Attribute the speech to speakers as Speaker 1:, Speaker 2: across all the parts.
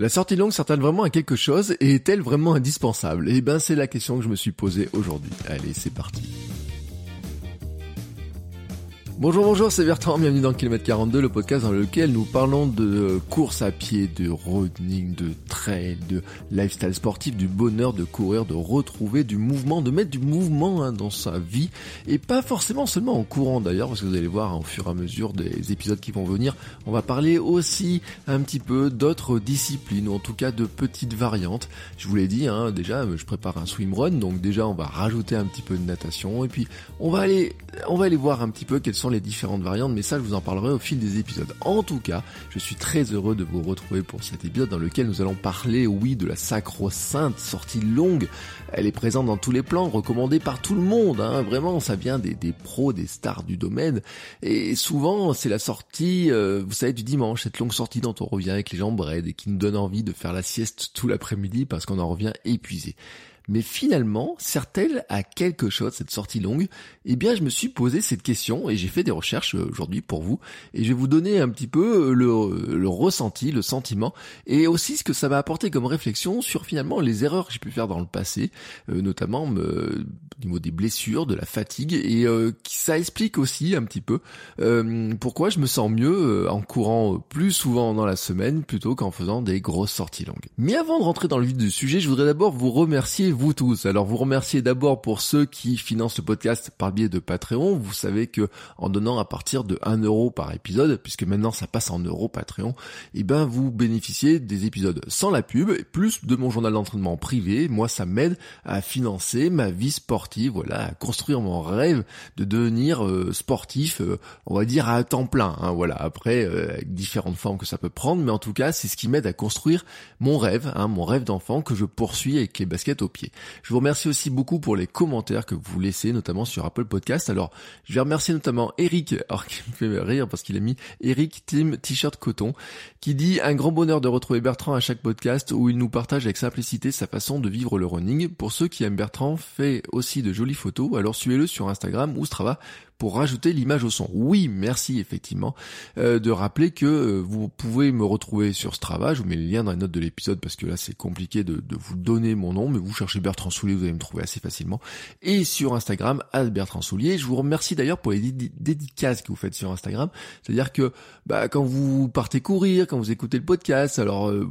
Speaker 1: La sortie longue sert-elle vraiment à quelque chose et est-elle vraiment indispensable? Eh ben, c'est la question que je me suis posée aujourd'hui. Allez, c'est parti. Bonjour, bonjour, c'est Bertrand, bienvenue dans Kilomètre 42, le podcast dans lequel nous parlons de euh, course à pied, de running, de trail, de lifestyle sportif, du bonheur de courir, de retrouver du mouvement, de mettre du mouvement hein, dans sa vie, et pas forcément seulement en courant d'ailleurs, parce que vous allez voir hein, au fur et à mesure des épisodes qui vont venir, on va parler aussi un petit peu d'autres disciplines, ou en tout cas de petites variantes. Je vous l'ai dit, hein, déjà, je prépare un swimrun, donc déjà on va rajouter un petit peu de natation, et puis on va aller, on va aller voir un petit peu quelles sont les différentes variantes, mais ça je vous en parlerai au fil des épisodes. En tout cas, je suis très heureux de vous retrouver pour cet épisode dans lequel nous allons parler, oui, de la sacro-sainte sortie longue. Elle est présente dans tous les plans, recommandée par tout le monde, hein. vraiment, ça vient des, des, pros, des stars du domaine. Et souvent, c'est la sortie, euh, vous savez, du dimanche, cette longue sortie dont on revient avec les jambes raides et qui nous donne envie de faire la sieste tout l'après-midi parce qu'on en revient épuisé. Mais finalement, sert-elle à quelque chose cette sortie longue? Eh bien, je me suis posé cette question et j'ai fait des recherches euh, aujourd'hui pour vous. Et je vais vous donner un petit peu euh, le, le, ressenti, le sentiment et aussi ce que ça m'a apporté comme réflexion sur finalement les erreurs que j'ai pu faire dans le passé, euh, notamment euh, au niveau des blessures, de la fatigue et euh, ça explique aussi un petit peu pourquoi je me sens mieux en courant plus souvent dans la semaine plutôt qu'en faisant des grosses sorties longues. Mais avant de rentrer dans le vif du sujet, je voudrais d'abord vous remercier vous tous. Alors vous remercier d'abord pour ceux qui financent le podcast par biais de Patreon. Vous savez que en donnant à partir de 1 euro par épisode, puisque maintenant ça passe en euros Patreon, et eh ben vous bénéficiez des épisodes sans la pub, plus de mon journal d'entraînement privé. Moi ça m'aide à financer ma vie sportive, voilà, à construire mon rêve de devenir euh, sportif, euh, on va dire à temps plein. Hein, voilà, après euh, différentes formes que ça peut prendre, mais en tout cas c'est ce qui m'aide à construire mon rêve, hein, mon rêve d'enfant que je poursuis avec les baskets au pied. Je vous remercie aussi beaucoup pour les commentaires que vous laissez, notamment sur Apple Podcast. Alors, je vais remercier notamment Eric, alors qui me fait rire parce qu'il a mis Eric Team T-shirt coton, qui dit un grand bonheur de retrouver Bertrand à chaque podcast où il nous partage avec simplicité sa façon de vivre le running. Pour ceux qui aiment Bertrand, fait aussi de jolies photos, alors suivez-le sur Instagram ou Strava pour rajouter l'image au son. Oui, merci effectivement euh, de rappeler que euh, vous pouvez me retrouver sur Strava, je vous mets le lien dans les notes de l'épisode parce que là c'est compliqué de, de, vous donner mon nom, mais vous cherchez Bertrand Soulier, vous allez me trouver assez facilement. Et sur Instagram, Bertrand Soulier. Je vous remercie d'ailleurs pour les dédicaces que vous faites sur Instagram. C'est-à-dire que bah, quand vous partez courir, quand vous écoutez le podcast, alors euh,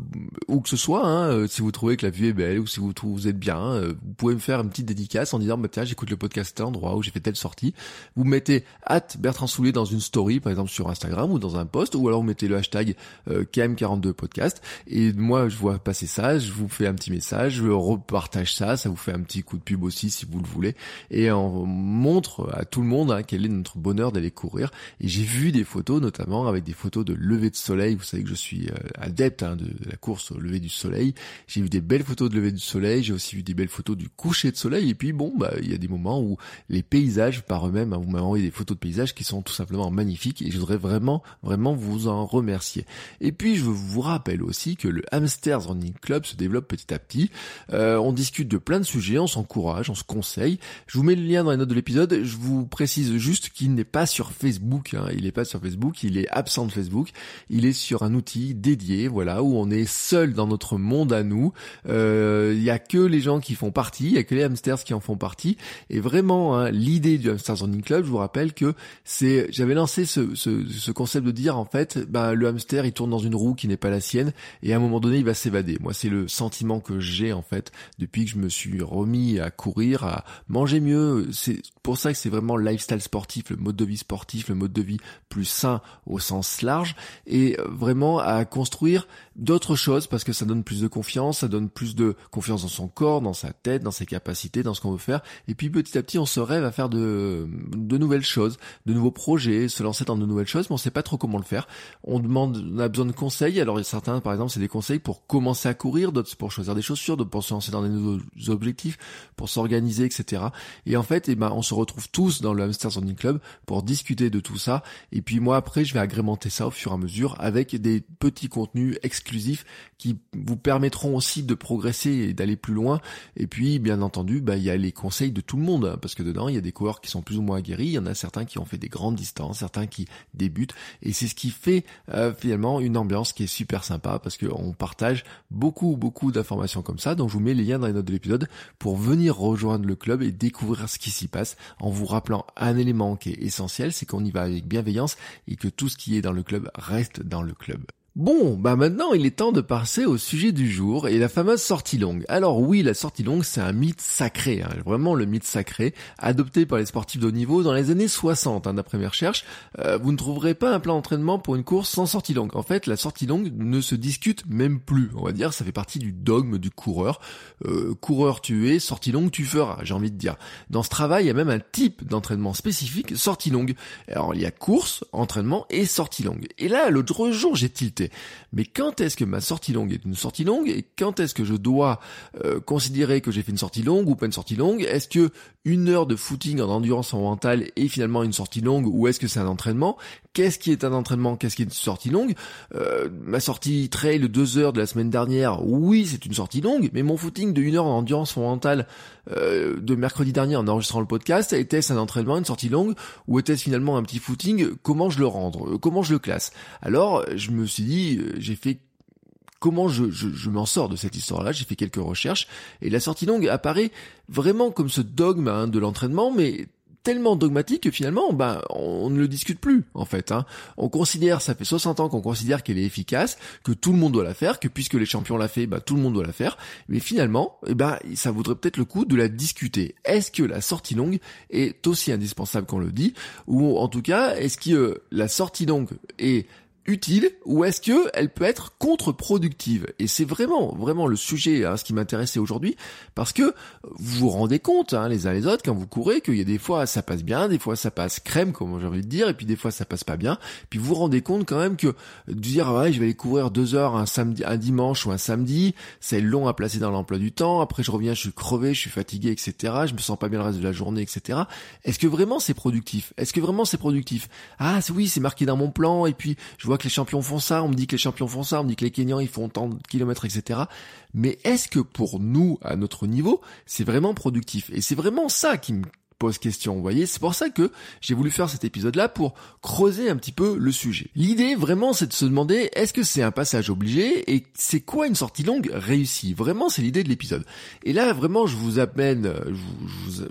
Speaker 1: où que ce soit, hein, si vous trouvez que la vue est belle ou si vous, vous êtes bien, vous pouvez me faire une petite dédicace en disant bah tiens j'écoute le podcast à tel endroit où j'ai fait telle sortie. Vous mettez mettez hâte Bertrand Soulier dans une story, par exemple sur Instagram ou dans un post, ou alors vous mettez le hashtag euh, KM42podcast. Et moi, je vois passer ça, je vous fais un petit message, je repartage ça, ça vous fait un petit coup de pub aussi si vous le voulez. Et on montre à tout le monde hein, quel est notre bonheur d'aller courir. Et j'ai vu des photos, notamment avec des photos de lever de soleil. Vous savez que je suis euh, adepte hein, de la course au lever du soleil. J'ai vu des belles photos de lever du soleil, j'ai aussi vu des belles photos du coucher de soleil. Et puis bon, bah il y a des moments où les paysages par eux-mêmes, hein, vous m'avez envoyé des photos de paysages qui sont tout simplement magnifiques et je voudrais vraiment, vraiment vous en remercier. Et puis je vous rappelle aussi que le Hamsters Running Club se développe petit à petit. Euh, on discute de plein de sujets, on s'encourage, on se conseille. Je vous mets le lien dans les notes de l'épisode. Je vous précise juste qu'il n'est pas sur Facebook. Hein. Il n'est pas sur Facebook, il est absent de Facebook. Il est sur un outil dédié, voilà, où on est seul dans notre monde à nous. Euh, il y a que les gens qui font partie, il y a que les hamsters qui en font partie. Et vraiment, hein, l'idée du Hamsters Running Club, je vous rappelle que c'est, j'avais lancé ce, ce, ce, concept de dire en fait, bah, le hamster il tourne dans une roue qui n'est pas la sienne et à un moment donné il va s'évader. Moi c'est le sentiment que j'ai en fait depuis que je me suis remis à courir, à manger mieux. C'est pour ça que c'est vraiment le lifestyle sportif, le mode de vie sportif, le mode de vie plus sain au sens large et vraiment à construire d'autres choses parce que ça donne plus de confiance, ça donne plus de confiance dans son corps, dans sa tête, dans ses capacités, dans ce qu'on veut faire. Et puis petit à petit, on se rêve à faire de, de nouvelles choses, de nouveaux projets, se lancer dans de nouvelles choses, mais on sait pas trop comment le faire. On demande, on a besoin de conseils. Alors certains, par exemple, c'est des conseils pour commencer à courir, d'autres pour choisir des chaussures, d'autres pour se lancer dans des nouveaux objectifs, pour s'organiser, etc. Et en fait, eh ben, on se retrouve tous dans le Hamster Running Club pour discuter de tout ça. Et puis moi, après, je vais agrémenter ça au fur et à mesure avec des petits contenus exclusifs qui vous permettront aussi de progresser et d'aller plus loin. Et puis, bien entendu, bah, il y a les conseils de tout le monde, hein, parce que dedans, il y a des coureurs qui sont plus ou moins aguerris, il y en a certains qui ont fait des grandes distances, certains qui débutent, et c'est ce qui fait euh, finalement une ambiance qui est super sympa, parce qu'on partage beaucoup, beaucoup d'informations comme ça. Donc, je vous mets les liens dans les notes de l'épisode pour venir rejoindre le club et découvrir ce qui s'y passe, en vous rappelant un élément qui est essentiel, c'est qu'on y va avec bienveillance et que tout ce qui est dans le club reste dans le club. Bon, bah maintenant il est temps de passer au sujet du jour et la fameuse sortie longue. Alors oui, la sortie longue c'est un mythe sacré, hein, vraiment le mythe sacré, adopté par les sportifs de haut niveau dans les années 60. Hein, D'après mes recherches, euh, vous ne trouverez pas un plan d'entraînement pour une course sans sortie longue. En fait, la sortie longue ne se discute même plus. On va dire, ça fait partie du dogme du coureur. Euh, coureur tu es, sortie longue tu feras, j'ai envie de dire. Dans ce travail, il y a même un type d'entraînement spécifique, sortie longue. Alors il y a course, entraînement et sortie longue. Et là, l'autre jour, j'ai tilté. Mais quand est-ce que ma sortie longue est une sortie longue et quand est-ce que je dois euh, considérer que j'ai fait une sortie longue ou pas une sortie longue? Est-ce que une heure de footing en endurance mentale est finalement une sortie longue ou est-ce que c'est un entraînement? Qu'est-ce qui est un entraînement? Qu'est-ce qui est une sortie longue? Euh, Ma sortie trail de deux heures de la semaine dernière, oui, c'est une sortie longue, mais mon footing de une heure en endurance fondamentale euh, de mercredi dernier en enregistrant le podcast, était-ce un entraînement, une sortie longue, ou était-ce finalement un petit footing Comment je le rendre Comment je le classe? Alors, je me suis dit, j'ai fait comment je, je, m'en sors de cette histoire-là. J'ai fait quelques recherches et la sortie longue apparaît vraiment comme ce dogme hein, de l'entraînement, mais tellement dogmatique que finalement, ben, on ne le discute plus, en fait. Hein. On considère, ça fait 60 ans qu'on considère qu'elle est efficace, que tout le monde doit la faire, que puisque les champions l'a fait, ben, tout le monde doit la faire. Mais finalement, eh ben, ça vaudrait peut-être le coup de la discuter. Est-ce que la sortie longue est aussi indispensable qu'on le dit? Ou en tout cas, est-ce que la sortie longue est utile ou est-ce que elle peut être contre-productive? Et c'est vraiment, vraiment le sujet, hein, ce qui m'intéressait aujourd'hui, parce que vous vous rendez compte, hein, les uns les autres, quand vous courez, qu'il y a des fois ça passe bien, des fois ça passe crème, comme j'ai envie de dire, et puis des fois ça passe pas bien. Puis vous vous rendez compte quand même que dire ouais, je vais aller courir deux heures un samedi, un dimanche ou un samedi, c'est long à placer dans l'emploi du temps. Après je reviens, je suis crevé, je suis fatigué, etc. Je me sens pas bien le reste de la journée, etc. Est-ce que vraiment c'est productif? Est-ce que vraiment c'est productif? Ah oui, c'est marqué dans mon plan, et puis je vois que les champions font ça, on me dit que les champions font ça, on me dit que les Kenyans ils font tant de kilomètres, etc. Mais est-ce que pour nous, à notre niveau, c'est vraiment productif? Et c'est vraiment ça qui me pose question, vous voyez. C'est pour ça que j'ai voulu faire cet épisode-là pour creuser un petit peu le sujet. L'idée vraiment c'est de se demander est-ce que c'est un passage obligé et c'est quoi une sortie longue réussie? Vraiment c'est l'idée de l'épisode. Et là vraiment je vous amène, vous,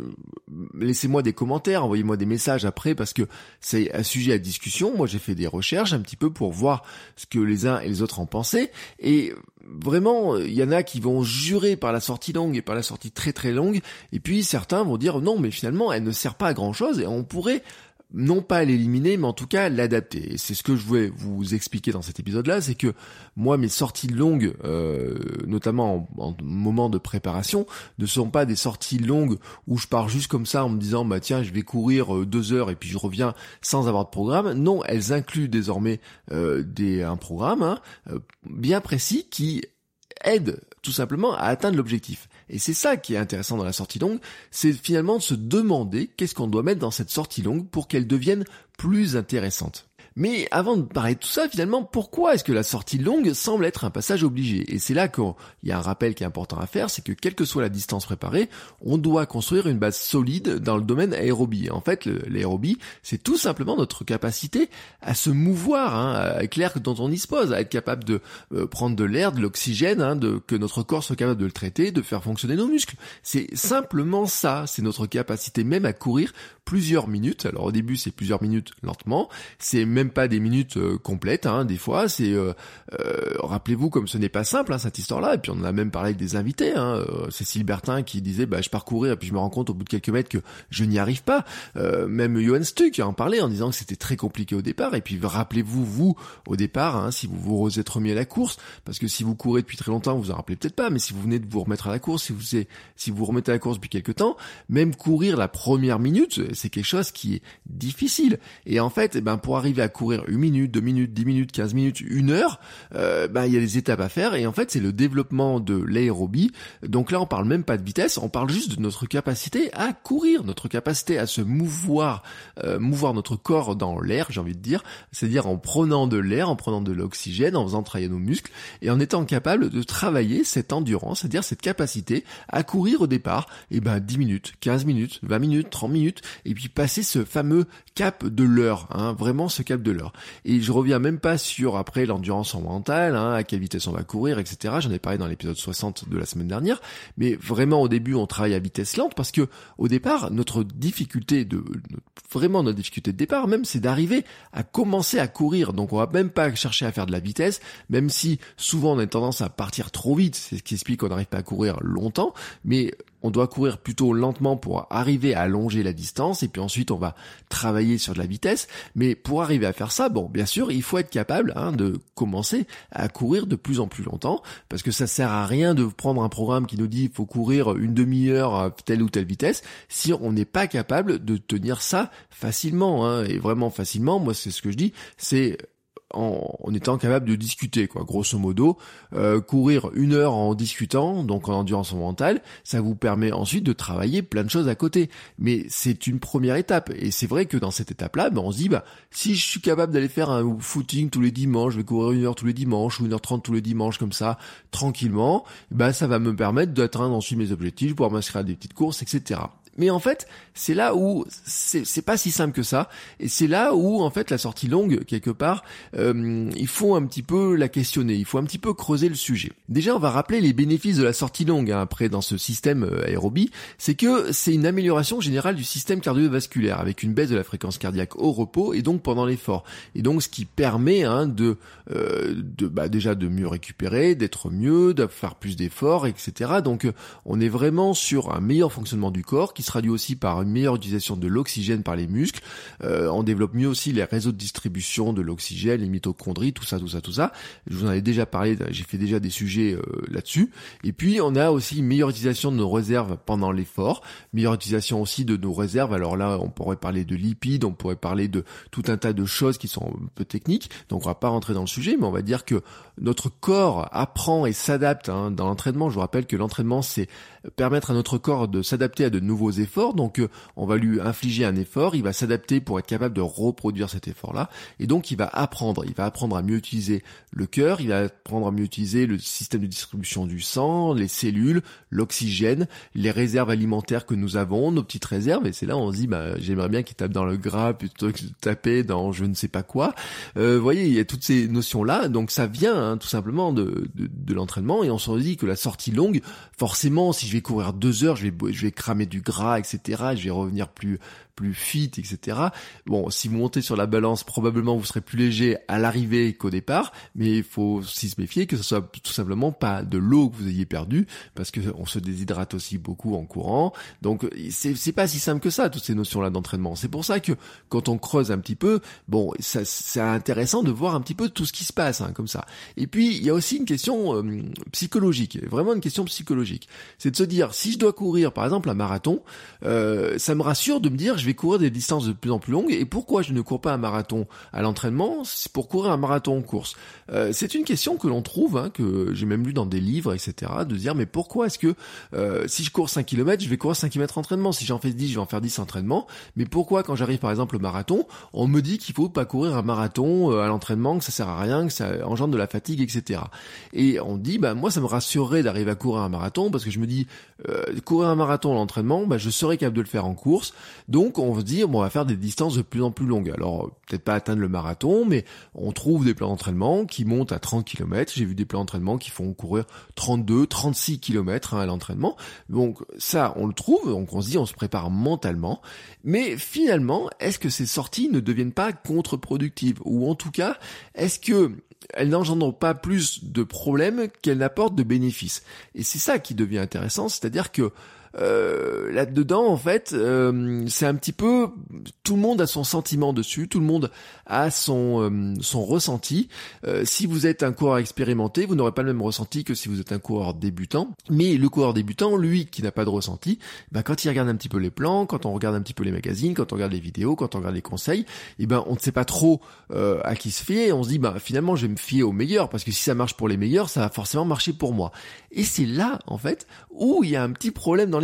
Speaker 1: laissez-moi des commentaires, envoyez-moi des messages après parce que c'est un sujet à discussion. Moi j'ai fait des recherches un petit peu pour voir ce que les uns et les autres en pensaient et vraiment, il y en a qui vont jurer par la sortie longue et par la sortie très très longue, et puis certains vont dire non, mais finalement, elle ne sert pas à grand chose, et on pourrait non pas l'éliminer, mais en tout cas l'adapter. C'est ce que je voulais vous expliquer dans cet épisode-là, c'est que moi, mes sorties longues, euh, notamment en, moment de préparation, ne sont pas des sorties longues où je pars juste comme ça en me disant, bah tiens, je vais courir euh, deux heures et puis je reviens sans avoir de programme. Non, elles incluent désormais euh, des, un programme hein, bien précis qui aide tout simplement à atteindre l'objectif. Et c'est ça qui est intéressant dans la sortie longue, c'est finalement de se demander qu'est-ce qu'on doit mettre dans cette sortie longue pour qu'elle devienne plus intéressante. Mais avant de parler de tout ça, finalement, pourquoi est-ce que la sortie longue semble être un passage obligé? Et c'est là qu'il y a un rappel qui est important à faire, c'est que quelle que soit la distance préparée, on doit construire une base solide dans le domaine aérobie. En fait, l'aérobie, c'est tout simplement notre capacité à se mouvoir, hein, avec l'air dont on dispose, à être capable de euh, prendre de l'air, de l'oxygène, hein, de, que notre corps soit capable de le traiter, de faire fonctionner nos muscles. C'est simplement ça, c'est notre capacité même à courir plusieurs minutes. Alors au début, c'est plusieurs minutes lentement, c'est même même pas des minutes euh, complètes, hein, des fois. C'est euh, rappelez-vous comme ce n'est pas simple hein, cette histoire-là. Et puis on en a même parlé avec des invités. Hein, Cécile Bertin qui disait bah je pars courir et puis je me rends compte au bout de quelques mètres que je n'y arrive pas. même Johan Stuck en parlait en disant que c'était très compliqué au départ. Et puis rappelez-vous vous au départ hein, si vous vous êtes remis à la course, parce que si vous courez depuis très longtemps, vous vous en rappelez peut-être pas. Mais si vous venez de vous remettre à la course, si vous si vous remettez à la course depuis quelques temps, même courir la première minute, c'est quelque chose qui est difficile. Et en fait, eh ben pour arriver à courir une minute, deux minutes, dix minutes, quinze minutes, une heure, euh, ben il y a des étapes à faire. Et en fait, c'est le développement de l'aérobie. Donc là, on parle même pas de vitesse, on parle juste de notre capacité à courir, notre capacité à se mouvoir, euh, mouvoir notre corps dans l'air, j'ai envie de dire, c'est-à-dire en prenant de l'air, en prenant de l'oxygène, en faisant travailler nos muscles et en étant capable de travailler cette endurance, c'est-à-dire cette capacité à courir au départ, et eh ben 10 minutes, 15 minutes, 20 minutes, 30 minutes, et puis passer ce fameux cap de l'heure, hein, vraiment ce cap de Et je reviens même pas sur après l'endurance en mental, hein, à quelle vitesse on va courir, etc. J'en ai parlé dans l'épisode 60 de la semaine dernière, mais vraiment au début on travaille à vitesse lente parce que au départ notre difficulté de vraiment notre difficulté de départ même c'est d'arriver à commencer à courir. Donc on va même pas chercher à faire de la vitesse, même si souvent on a tendance à partir trop vite, c'est ce qui explique qu'on n'arrive pas à courir longtemps, mais on doit courir plutôt lentement pour arriver à allonger la distance et puis ensuite on va travailler sur de la vitesse. Mais pour arriver à faire ça, bon, bien sûr, il faut être capable hein, de commencer à courir de plus en plus longtemps parce que ça sert à rien de prendre un programme qui nous dit il faut courir une demi-heure à telle ou telle vitesse si on n'est pas capable de tenir ça facilement hein, et vraiment facilement. Moi, c'est ce que je dis, c'est en, étant capable de discuter, quoi. Grosso modo, euh, courir une heure en discutant, donc en endurance mentale, ça vous permet ensuite de travailler plein de choses à côté. Mais c'est une première étape. Et c'est vrai que dans cette étape-là, ben, on se dit, bah, si je suis capable d'aller faire un footing tous les dimanches, je vais courir une heure tous les dimanches ou une heure trente tous les dimanches comme ça, tranquillement, ben, ça va me permettre d'atteindre ensuite mes objectifs, pouvoir m'inscrire à des petites courses, etc. Mais en fait, c'est là où c'est pas si simple que ça, et c'est là où en fait la sortie longue quelque part, euh, il faut un petit peu la questionner, il faut un petit peu creuser le sujet. Déjà, on va rappeler les bénéfices de la sortie longue hein, après dans ce système euh, aérobie, c'est que c'est une amélioration générale du système cardiovasculaire avec une baisse de la fréquence cardiaque au repos et donc pendant l'effort, et donc ce qui permet hein, de, euh, de bah, déjà de mieux récupérer, d'être mieux, de faire plus d'efforts, etc. Donc on est vraiment sur un meilleur fonctionnement du corps qui traduit aussi par une meilleure utilisation de l'oxygène par les muscles. Euh, on développe mieux aussi les réseaux de distribution de l'oxygène, les mitochondries, tout ça, tout ça, tout ça. Je vous en avais déjà parlé, j'ai fait déjà des sujets euh, là-dessus. Et puis on a aussi une meilleure utilisation de nos réserves pendant l'effort, meilleure utilisation aussi de nos réserves. Alors là, on pourrait parler de lipides, on pourrait parler de tout un tas de choses qui sont un peu techniques. Donc on va pas rentrer dans le sujet, mais on va dire que notre corps apprend et s'adapte hein, dans l'entraînement. Je vous rappelle que l'entraînement, c'est permettre à notre corps de s'adapter à de nouveaux effort, donc euh, on va lui infliger un effort, il va s'adapter pour être capable de reproduire cet effort-là, et donc il va apprendre, il va apprendre à mieux utiliser le cœur, il va apprendre à mieux utiliser le système de distribution du sang, les cellules, l'oxygène, les réserves alimentaires que nous avons, nos petites réserves, et c'est là où on se dit, bah, j'aimerais bien qu'il tape dans le gras plutôt que de taper dans je ne sais pas quoi. Euh, vous voyez, il y a toutes ces notions-là, donc ça vient hein, tout simplement de, de, de l'entraînement, et on se dit que la sortie longue, forcément, si je vais courir deux heures, je vais, je vais cramer du gras, etc. Je vais revenir plus plus fit, etc. Bon, si vous montez sur la balance, probablement vous serez plus léger à l'arrivée qu'au départ, mais il faut aussi se méfier que ce soit tout simplement pas de l'eau que vous ayez perdu, parce que on se déshydrate aussi beaucoup en courant. Donc c'est pas si simple que ça toutes ces notions là d'entraînement. C'est pour ça que quand on creuse un petit peu, bon, ça c'est intéressant de voir un petit peu tout ce qui se passe hein, comme ça. Et puis il y a aussi une question euh, psychologique, vraiment une question psychologique. C'est de se dire si je dois courir par exemple un marathon, euh, ça me rassure de me dire vais courir des distances de plus en plus longues. Et pourquoi je ne cours pas un marathon à l'entraînement? C'est pour courir un marathon en course. Euh, c'est une question que l'on trouve, hein, que j'ai même lu dans des livres, etc. De dire mais pourquoi est-ce que euh, si je cours 5 km, je vais courir 5 km entraînement Si j'en fais 10, je vais en faire 10 entraînements. Mais pourquoi quand j'arrive par exemple au marathon, on me dit qu'il faut pas courir un marathon euh, à l'entraînement, que ça sert à rien, que ça engendre de la fatigue, etc. Et on dit bah moi ça me rassurerait d'arriver à courir un marathon parce que je me dis courir un marathon à l'entraînement, bah je serais capable de le faire en course. Donc on se dit bon, on va faire des distances de plus en plus longues. Alors peut-être pas atteindre le marathon, mais on trouve des plans d'entraînement qui montent à 30 km. J'ai vu des plans d'entraînement qui font courir 32, 36 km à l'entraînement. Donc ça, on le trouve, donc on se dit on se prépare mentalement. Mais finalement, est-ce que ces sorties ne deviennent pas contre-productives? Ou en tout cas, est-ce que elles n'engendrent pas plus de problèmes qu'elles n'apportent de bénéfices? Et c'est ça qui devient intéressant, c'est-à-dire que euh, là-dedans, en fait, euh, c'est un petit peu tout le monde a son sentiment dessus, tout le monde a son euh, son ressenti. si vous êtes un coureur expérimenté, vous n'aurez pas le même ressenti que si vous êtes un coureur débutant. Mais le coureur débutant, lui, qui n'a pas de ressenti, ben, quand il regarde un petit peu les plans, quand on regarde un petit peu les magazines, quand on regarde les vidéos, quand on regarde les conseils, eh ben on ne sait pas trop à qui se fier. On se dit, ben finalement, je vais me fier aux meilleurs parce que si ça marche pour les meilleurs, ça va forcément marcher pour moi. Et c'est là, en fait, où il y a un petit problème dans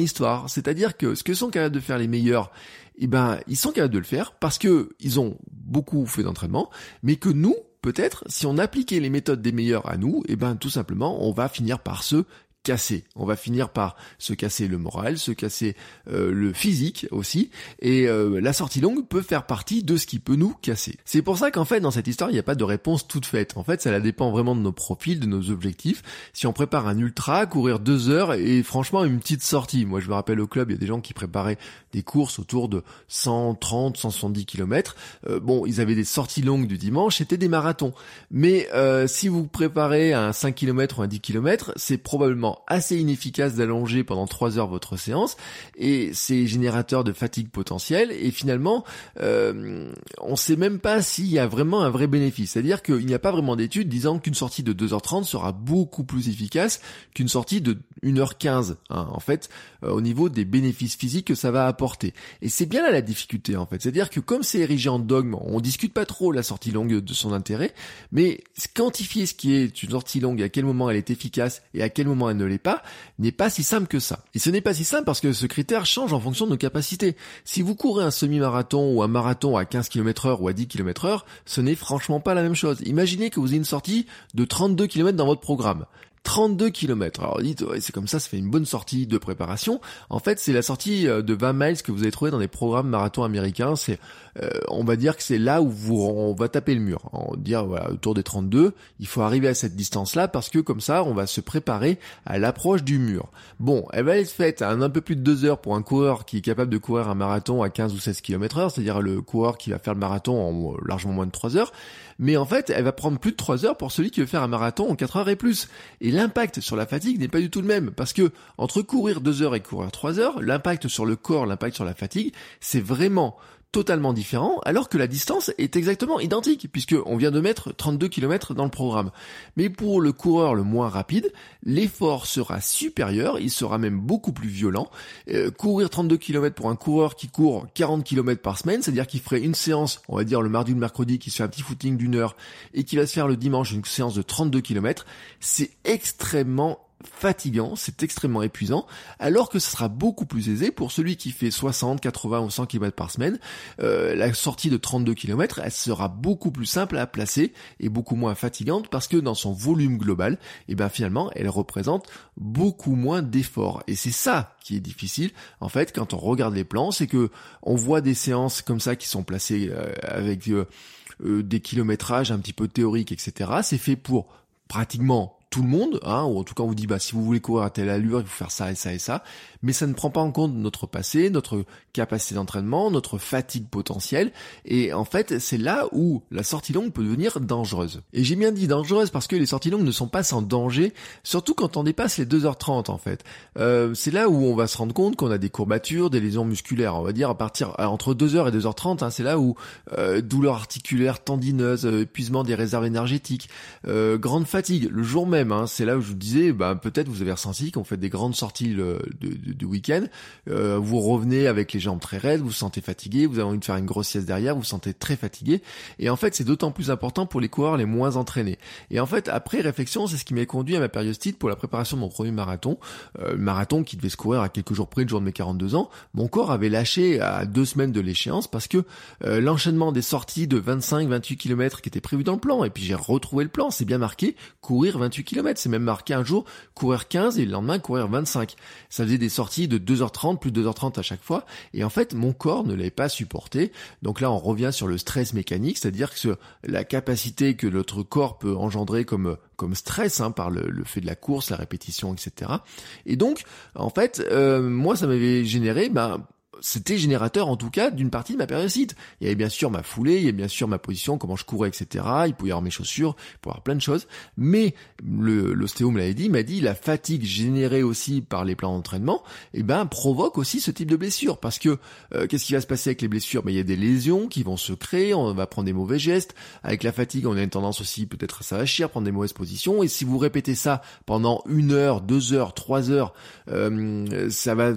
Speaker 1: C'est-à-dire que ce que sont capables de faire les meilleurs, eh ben, ils sont capables de le faire parce que ils ont beaucoup fait d'entraînement, mais que nous, peut-être, si on appliquait les méthodes des meilleurs à nous, eh ben, tout simplement, on va finir par se casser. On va finir par se casser le moral, se casser euh, le physique aussi. Et euh, la sortie longue peut faire partie de ce qui peut nous casser. C'est pour ça qu'en fait, dans cette histoire, il n'y a pas de réponse toute faite. En fait, ça dépend vraiment de nos profils, de nos objectifs. Si on prépare un ultra, courir deux heures et franchement une petite sortie. Moi, je me rappelle au club, il y a des gens qui préparaient des courses autour de 130, 170 km. bon, ils avaient des sorties longues du dimanche, c'était des marathons. Mais euh, si vous préparez un 5 km ou un 10 km, c'est probablement assez inefficace d'allonger pendant 3 heures votre séance et c'est générateur de fatigue potentielle et finalement euh, on sait même pas s'il y a vraiment un vrai bénéfice. C'est-à-dire qu'il n'y a pas vraiment d'études disant qu'une sortie de 2h30 sera beaucoup plus efficace qu'une sortie de 1h15 hein, en fait euh, au niveau des bénéfices physiques que ça va apporter. Et c'est bien là la difficulté en fait. C'est-à-dire que comme c'est érigé en dogme, on discute pas trop la sortie longue de son intérêt, mais quantifier ce qui est une sortie longue, à quel moment elle est efficace et à quel moment elle ne n'est pas si simple que ça. Et ce n'est pas si simple parce que ce critère change en fonction de nos capacités. Si vous courez un semi-marathon ou un marathon à 15 km heure ou à 10 km heure, ce n'est franchement pas la même chose. Imaginez que vous ayez une sortie de 32 km dans votre programme. 32 km. Alors dites, ouais, c'est comme ça, ça fait une bonne sortie de préparation. En fait, c'est la sortie euh, de 20 miles que vous avez trouvé dans des programmes marathons américains. C'est, euh, on va dire que c'est là où vous, on va taper le mur. On va dire, voilà, autour des 32, il faut arriver à cette distance-là parce que comme ça, on va se préparer à l'approche du mur. Bon, elle va être faite à un, peu plus de 2 heures pour un coureur qui est capable de courir un marathon à 15 ou 16 km heure, c'est-à-dire le coureur qui va faire le marathon en euh, largement moins de 3 heures. Mais en fait, elle va prendre plus de 3 heures pour celui qui veut faire un marathon en 4 heures et plus. Et l'impact sur la fatigue n'est pas du tout le même. Parce que entre courir 2 heures et courir 3 heures, l'impact sur le corps, l'impact sur la fatigue, c'est vraiment totalement différent, alors que la distance est exactement identique, puisque on vient de mettre 32 km dans le programme. Mais pour le coureur le moins rapide, l'effort sera supérieur, il sera même beaucoup plus violent. Euh, courir 32 km pour un coureur qui court 40 km par semaine, c'est-à-dire qu'il ferait une séance, on va dire le mardi ou le mercredi, qui se fait un petit footing d'une heure, et qui va se faire le dimanche une séance de 32 km, c'est extrêmement fatigant, c'est extrêmement épuisant, alors que ce sera beaucoup plus aisé pour celui qui fait 60, 80 ou 100 km par semaine. Euh, la sortie de 32 km, elle sera beaucoup plus simple à placer et beaucoup moins fatigante parce que dans son volume global, et eh bien finalement, elle représente beaucoup moins d'efforts. Et c'est ça qui est difficile, en fait, quand on regarde les plans, c'est que on voit des séances comme ça qui sont placées euh, avec euh, des kilométrages un petit peu théoriques, etc. C'est fait pour pratiquement tout le monde, hein, ou en tout cas on vous dit bah si vous voulez courir à telle allure, il faut faire ça et ça et ça, mais ça ne prend pas en compte notre passé, notre capacité d'entraînement, notre fatigue potentielle, et en fait c'est là où la sortie longue peut devenir dangereuse. Et j'ai bien dit dangereuse parce que les sorties longues ne sont pas sans danger, surtout quand on dépasse les 2h30 en fait. Euh, c'est là où on va se rendre compte qu'on a des courbatures, des lésions musculaires, on va dire à partir entre 2h et 2h30, hein, c'est là où euh, douleur articulaire, tendineuse, euh, épuisement des réserves énergétiques, euh, grande fatigue, le jour même Hein. C'est là où je vous disais, bah, peut-être vous avez ressenti qu'on fait des grandes sorties le, de, week-end, euh, vous revenez avec les jambes très raides, vous vous sentez fatigué, vous avez envie de faire une grosse sieste derrière, vous vous sentez très fatigué. Et en fait, c'est d'autant plus important pour les coureurs les moins entraînés. Et en fait, après réflexion, c'est ce qui m'a conduit à ma périostite pour la préparation de mon premier marathon. Euh, marathon qui devait se courir à quelques jours près du jour de mes 42 ans. Mon corps avait lâché à deux semaines de l'échéance parce que euh, l'enchaînement des sorties de 25-28 km qui était prévu dans le plan, et puis j'ai retrouvé le plan, c'est bien marqué, courir 28 km C'est même marqué un jour courir 15 et le lendemain courir 25. Ça faisait des sorties de 2h30, plus de 2h30 à chaque fois. Et en fait, mon corps ne l'avait pas supporté. Donc là, on revient sur le stress mécanique, c'est-à-dire que la capacité que notre corps peut engendrer comme comme stress hein, par le, fait de la course, la répétition, etc. Et donc, en fait, euh, moi, ça m'avait généré ben, c'était générateur en tout cas d'une partie de ma périostite. Il y avait bien sûr ma foulée, il y avait bien sûr ma position, comment je courais, etc. Il pouvait y avoir mes chaussures, il pouvait y avoir plein de choses. Mais l'ostéo me l'avait dit, m'a dit la fatigue générée aussi par les plans d'entraînement, eh ben provoque aussi ce type de blessure. Parce que euh, qu'est-ce qui va se passer avec les blessures? Ben il y a des lésions qui vont se créer, on va prendre des mauvais gestes. Avec la fatigue, on a une tendance aussi peut-être à s'avachir, prendre des mauvaises positions. Et si vous répétez ça pendant une heure, deux heures, trois heures, euh, ça va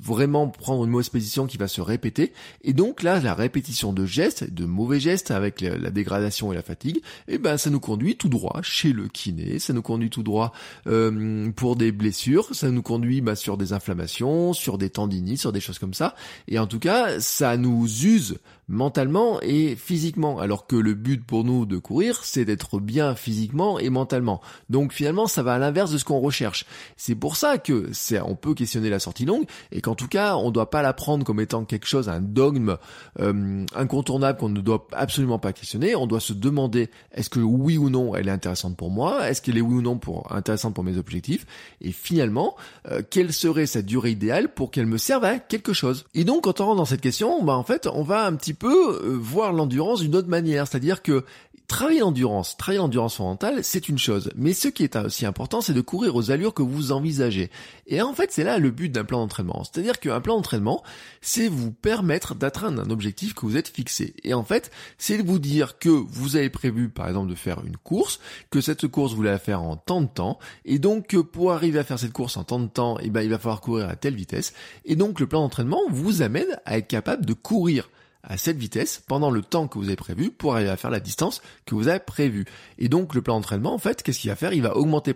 Speaker 1: vraiment prendre une mauvaise qui va se répéter. Et donc là, la répétition de gestes, de mauvais gestes avec la, dégradation et la fatigue, eh ben ça nous conduit tout droit chez le kiné, ça nous conduit tout droit euh, pour des blessures, ça nous conduit bah, sur des inflammations, sur des tendinites, sur des choses comme ça. Et en tout cas, ça nous use mentalement et physiquement, alors que le but pour nous de courir, c'est d'être bien physiquement et mentalement. Donc finalement, ça va à l'inverse de ce qu'on recherche. C'est pour ça que c'est, on peut questionner la sortie longue et qu'en tout cas, on ne doit pas la prendre comme étant quelque chose, un dogme euh, incontournable qu'on ne doit absolument pas questionner. On doit se demander est-ce que oui ou non elle est intéressante pour moi, est-ce qu'elle est oui ou non pour intéressante pour mes objectifs, et finalement, euh, quelle serait sa durée idéale pour qu'elle me serve à quelque chose? Et donc, quand on rentre dans cette question, bah en fait, on va un petit peut euh, voir l'endurance d'une autre manière, c'est-à-dire que travailler l'endurance, travailler l'endurance mentale, c'est une chose. Mais ce qui est aussi important, c'est de courir aux allures que vous envisagez. Et en fait, c'est là le but d'un plan d'entraînement. C'est-à-dire qu'un plan d'entraînement, c'est vous permettre d'atteindre un objectif que vous êtes fixé. Et en fait, c'est de vous dire que vous avez prévu, par exemple, de faire une course, que cette course, vous la faire en tant de temps. Et donc, pour arriver à faire cette course en tant de temps, eh ben, il va falloir courir à telle vitesse. Et donc, le plan d'entraînement vous amène à être capable de courir à cette vitesse pendant le temps que vous avez prévu pour arriver à faire la distance que vous avez prévue. Et donc le plan d'entraînement, en fait, qu'est-ce qu'il va faire? Il va augmenter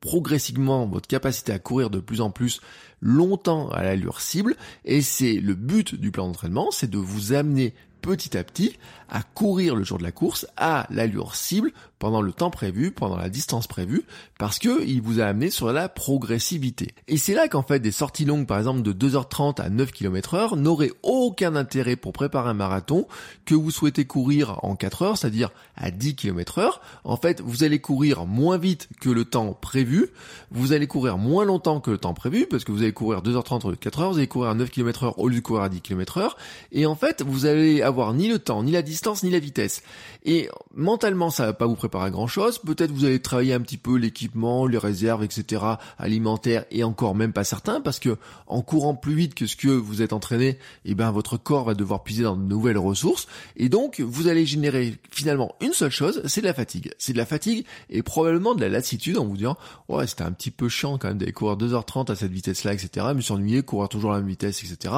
Speaker 1: progressivement votre capacité à courir de plus en plus longtemps à l'allure cible. Et c'est le but du plan d'entraînement, c'est de vous amener petit à petit à courir le jour de la course à l'allure cible pendant le temps prévu, pendant la distance prévue, parce que il vous a amené sur la progressivité. Et c'est là qu'en fait des sorties longues, par exemple de 2h30 à 9 km heure, n'auraient aucun intérêt pour préparer un marathon que vous souhaitez courir en 4 heures, c'est-à-dire à 10 km heure. En fait, vous allez courir moins vite que le temps prévu, vous allez courir moins longtemps que le temps prévu, parce que vous allez courir 2h30 au lieu de 4 heures, vous allez courir à 9 km heure au lieu de courir à 10 km heure, et en fait, vous allez avoir ni le temps, ni la distance, ni la vitesse. Et mentalement, ça va pas vous préparer à grand chose. Peut-être vous allez travailler un petit peu l'équipement, les réserves, etc. alimentaires et encore même pas certain parce que en courant plus vite que ce que vous êtes entraîné, eh ben votre corps va devoir puiser dans de nouvelles ressources et donc vous allez générer finalement une seule chose, c'est de la fatigue. C'est de la fatigue et probablement de la lassitude en vous disant ouais c'était un petit peu chiant quand même d'aller courir 2h30 à cette vitesse-là, etc. Me suis courir toujours à la même vitesse, etc.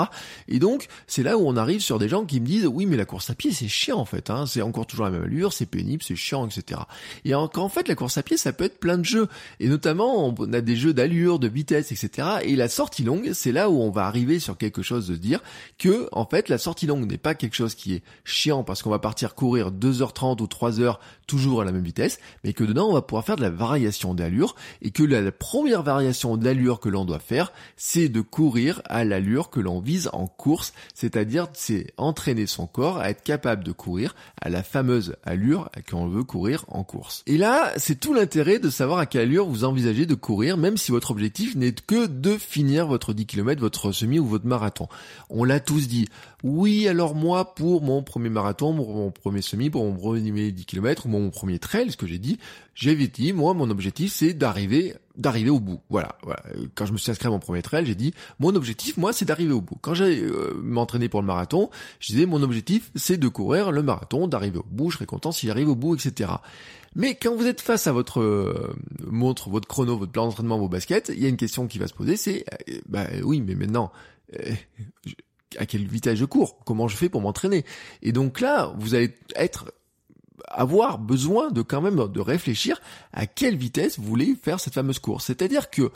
Speaker 1: Et donc c'est là où on arrive sur des gens qui me disent oui mais la course à pied c'est chiant en fait, hein. c'est encore toujours la même allure, c'est pénible, c'est chiant, etc. Et en, fait, la course à pied, ça peut être plein de jeux. Et notamment, on a des jeux d'allure, de vitesse, etc. Et la sortie longue, c'est là où on va arriver sur quelque chose de dire que, en fait, la sortie longue n'est pas quelque chose qui est chiant parce qu'on va partir courir 2h30 ou 3h toujours à la même vitesse, mais que dedans, on va pouvoir faire de la variation d'allure et que la, première variation d'allure que l'on doit faire, c'est de courir à l'allure que l'on vise en course, c'est-à-dire c'est entraîner son corps à être capable de courir à la fameuse allure qu'on veut courir course. Et là, c'est tout l'intérêt de savoir à quelle allure vous envisagez de courir, même si votre objectif n'est que de finir votre 10 km, votre semi ou votre marathon. On l'a tous dit. Oui, alors moi, pour mon premier marathon, pour mon premier semi, pour mon premier 10 km, ou mon premier trail, ce que j'ai dit, j'ai dit, moi, mon objectif, c'est d'arriver, d'arriver au bout. Voilà, Quand je me suis inscrit à mon premier trail, j'ai dit, mon objectif, moi, c'est d'arriver au bout. Quand j'ai euh, m'entraîné pour le marathon, je disais, mon objectif, c'est de courir le marathon, d'arriver au bout, je serais content s'il arrive au bout, etc. Mais quand vous êtes face à votre euh, montre, votre chrono, votre plan d'entraînement, vos baskets, il y a une question qui va se poser, c'est, euh, bah oui, mais maintenant, à quelle vitesse je cours, comment je fais pour m'entraîner. Et donc là, vous allez être avoir besoin de quand même de réfléchir à quelle vitesse vous voulez faire cette fameuse course. C'est-à-dire que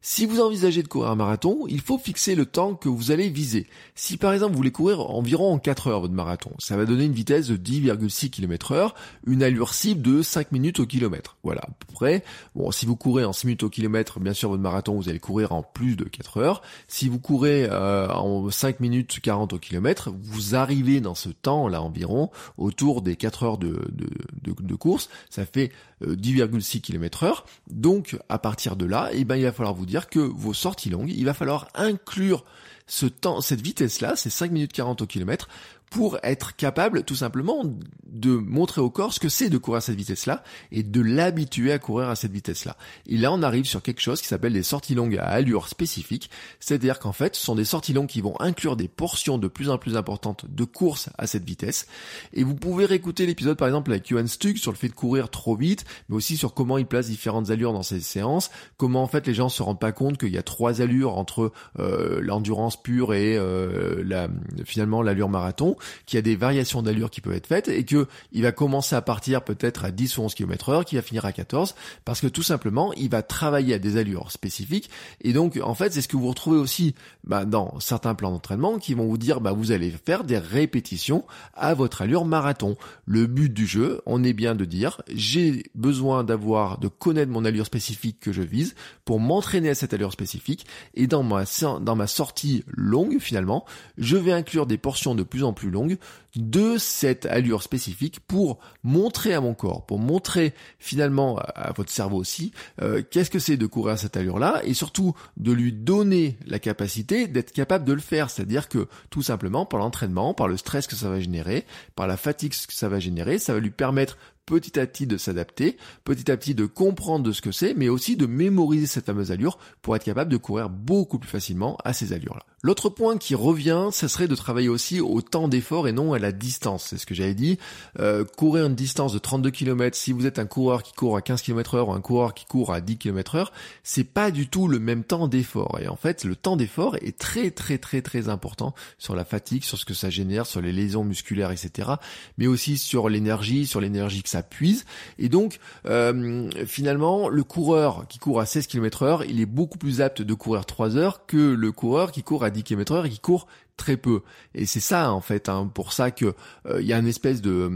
Speaker 1: Si vous envisagez de courir un marathon, il faut fixer le temps que vous allez viser. Si par exemple vous voulez courir environ en 4 heures votre marathon, ça va donner une vitesse de 10,6 km heure, une allure cible de 5 minutes au kilomètre. Voilà, à peu près. Bon, si vous courez en 6 minutes au kilomètre, bien sûr votre marathon, vous allez courir en plus de 4 heures. Si vous courez euh, en 5 minutes 40 au kilomètre, vous arrivez dans ce temps-là environ autour des 4 heures de, de, de, course. Ça fait 10,6 euh, km heure. Donc, à partir de là, eh ben, il va falloir vous dire que vos sorties longues, il va falloir inclure ce temps, cette vitesse-là, c'est 5 minutes 40 au kilomètre, pour être capable tout simplement de montrer au corps ce que c'est de courir à cette vitesse-là et de l'habituer à courir à cette vitesse-là. Et là, on arrive sur quelque chose qui s'appelle des sorties longues à allure spécifique, c'est-à-dire qu'en fait, ce sont des sorties longues qui vont inclure des portions de plus en plus importantes de course à cette vitesse. Et vous pouvez réécouter l'épisode par exemple avec Johan Stug sur le fait de courir trop vite, mais aussi sur comment il place différentes allures dans ses séances, comment en fait les gens se rendent pas compte qu'il y a trois allures entre euh, l'endurance pure et euh, la, finalement l'allure marathon qu'il y a des variations d'allure qui peuvent être faites et que il va commencer à partir peut-être à 10 ou 11 km heure, qui va finir à 14 parce que tout simplement, il va travailler à des allures spécifiques et donc en fait, c'est ce que vous retrouvez aussi bah, dans certains plans d'entraînement qui vont vous dire bah vous allez faire des répétitions à votre allure marathon. Le but du jeu, on est bien de dire j'ai besoin d'avoir de connaître mon allure spécifique que je vise pour m'entraîner à cette allure spécifique et dans ma dans ma sortie longue finalement, je vais inclure des portions de plus en plus longue de cette allure spécifique pour montrer à mon corps, pour montrer finalement à, votre cerveau aussi euh, qu'est-ce que c'est de courir à cette allure-là et surtout de lui donner la capacité d'être capable de le faire. C'est-à-dire que tout simplement par l'entraînement, par le stress que ça va générer, par la fatigue que ça va générer, ça va lui permettre petit à petit de s'adapter, petit à petit de comprendre de ce que c'est, mais aussi de mémoriser cette fameuse allure pour être capable de courir beaucoup plus facilement à ces allures-là. L'autre point qui revient, ce serait de travailler aussi au temps d'effort et non à la distance. C'est ce que j'avais dit. Euh, courir une distance de 32 km, si vous êtes un coureur qui court à 15 km heure ou un coureur qui court à 10 km heure, c'est pas du tout le même temps d'effort. Et en fait, le temps d'effort est très très très très important sur la fatigue, sur ce que ça génère, sur les lésions musculaires, etc. Mais aussi sur l'énergie, sur l'énergie que ça puise. Et donc, euh, finalement, le coureur qui court à 16 km heure, il est beaucoup plus apte de courir 3 heures que le coureur qui court à 10 km heure et qui court très peu. Et c'est ça en fait, hein, pour ça que il euh, y a une espèce de,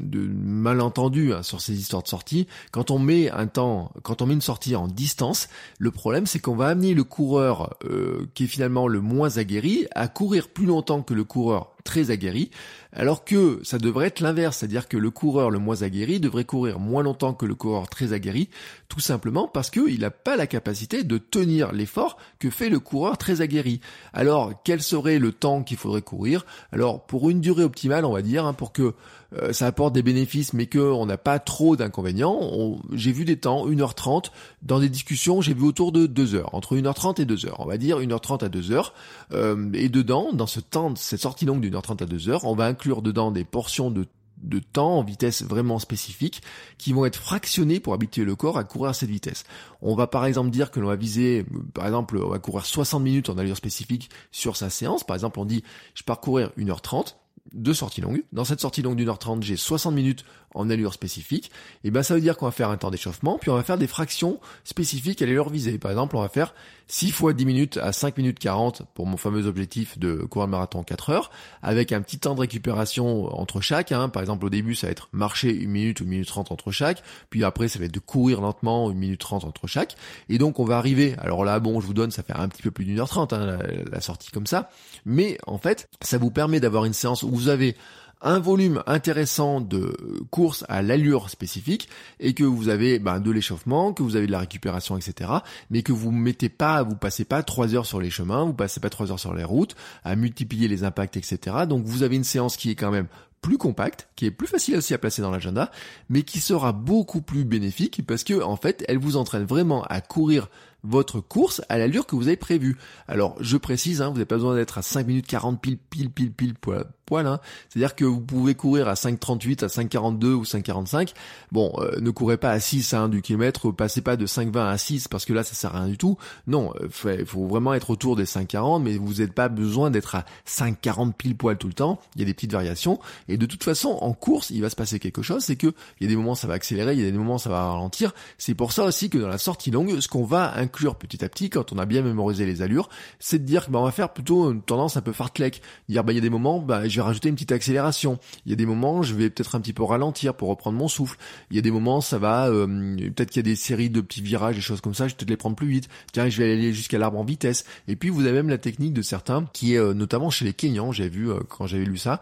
Speaker 1: de malentendu hein, sur ces histoires de sortie. Quand on met un temps, quand on met une sortie en distance, le problème c'est qu'on va amener le coureur euh, qui est finalement le moins aguerri à courir plus longtemps que le coureur très aguerri, alors que ça devrait être l'inverse, c'est-à-dire que le coureur le moins aguerri devrait courir moins longtemps que le coureur très aguerri, tout simplement parce qu'il n'a pas la capacité de tenir l'effort que fait le coureur très aguerri. Alors, quel serait le temps qu'il faudrait courir? Alors, pour une durée optimale, on va dire, hein, pour que euh, ça apporte des bénéfices, mais qu'on n'a pas trop d'inconvénients. J'ai vu des temps, 1h30, dans des discussions, j'ai vu autour de 2 heures, entre 1h30 et 2 h On va dire 1h30 à 2 h euh, et dedans, dans ce temps, cette sortie longue d'une heure 30 à 2 h on va inclure dedans des portions de de temps en vitesse vraiment spécifique qui vont être fractionnés pour habituer le corps à courir à cette vitesse. On va par exemple dire que l'on va viser, par exemple, on va courir 60 minutes en allure spécifique sur sa séance. Par exemple, on dit, je pars courir 1h30 deux sorties longues. Dans cette sortie longue d'une heure trente, j'ai 60 minutes en allure spécifique. Et ben ça veut dire qu'on va faire un temps d'échauffement, puis on va faire des fractions spécifiques à l'allure visée. Par exemple, on va faire 6 fois 10 minutes à 5 minutes 40 pour mon fameux objectif de courir le marathon en 4 heures, avec un petit temps de récupération entre chaque. Hein. Par exemple, au début, ça va être marcher une minute ou une minute 30 entre chaque, puis après, ça va être de courir lentement une minute 30 entre chaque. Et donc, on va arriver, alors là, bon, je vous donne, ça fait un petit peu plus d'une heure 30, hein, la sortie comme ça, mais en fait, ça vous permet d'avoir une séance où vous avez un volume intéressant de courses à l'allure spécifique et que vous avez ben, de l'échauffement, que vous avez de la récupération, etc. Mais que vous mettez pas, vous passez pas trois heures sur les chemins, vous passez pas trois heures sur les routes, à multiplier les impacts, etc. Donc vous avez une séance qui est quand même plus compacte, qui est plus facile aussi à placer dans l'agenda, mais qui sera beaucoup plus bénéfique parce que en fait, elle vous entraîne vraiment à courir votre course à l'allure que vous avez prévue. Alors, je précise, hein, vous n'avez pas besoin d'être à 5 minutes 40 pile, pile, pile, pile, poil, poil hein. C'est-à-dire que vous pouvez courir à 5,38, à 5,42 ou 5,45. Bon, euh, ne courez pas à 6 hein, du kilomètre, passez pas de 5,20 à 6 parce que là, ça sert à rien du tout. Non, il euh, faut, vraiment être autour des 5,40, mais vous n'avez pas besoin d'être à 5,40 pile poil tout le temps. Il y a des petites variations. Et de toute façon, en course, il va se passer quelque chose, c'est que il y a des moments ça va accélérer, il y a des moments ça va ralentir. C'est pour ça aussi que dans la sortie longue, ce qu'on va inclure petit à petit quand on a bien mémorisé les allures, c'est de dire que bah, on va faire plutôt une tendance un peu fartlek. Dire bah il y a des moments, bah je vais rajouter une petite accélération. Il y a des moments, je vais peut-être un petit peu ralentir pour reprendre mon souffle. Il y a des moments, ça va, euh, peut-être qu'il y a des séries de petits virages, des choses comme ça, je vais peut-être les prendre plus vite. Tiens, je vais aller jusqu'à l'arbre en vitesse. Et puis vous avez même la technique de certains qui est euh, notamment chez les Kenyans, j'ai vu quand j'avais lu ça,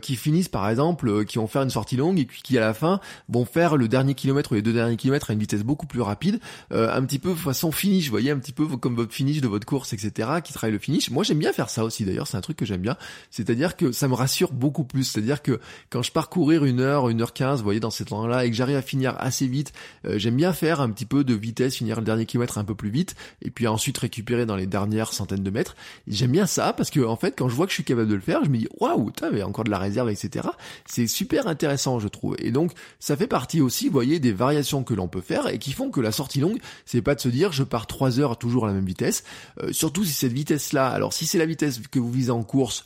Speaker 1: qui finissent par exemple, qui vont faire une sortie longue et qui à la fin vont faire le dernier kilomètre ou les deux derniers kilomètres à une vitesse beaucoup plus rapide, un petit peu façon finish, vous voyez, un petit peu comme votre finish de votre course, etc., qui travaille le finish. Moi, j'aime bien faire ça aussi, d'ailleurs, c'est un truc que j'aime bien. C'est-à-dire que me rassure beaucoup plus. C'est-à-dire que quand je pars courir une heure, une heure quinze, vous voyez, dans cet endroit-là, et que j'arrive à finir assez vite, euh, j'aime bien faire un petit peu de vitesse, finir le dernier kilomètre un peu plus vite, et puis ensuite récupérer dans les dernières centaines de mètres. J'aime bien ça, parce que, en fait, quand je vois que je suis capable de le faire, je me dis, waouh, a encore de la réserve, etc. C'est super intéressant, je trouve. Et donc, ça fait partie aussi, vous voyez, des variations que l'on peut faire et qui font que la sortie longue, c'est pas de se dire, je pars trois heures toujours à la même vitesse. Euh, surtout si cette vitesse-là, alors si c'est la vitesse que vous visez en course,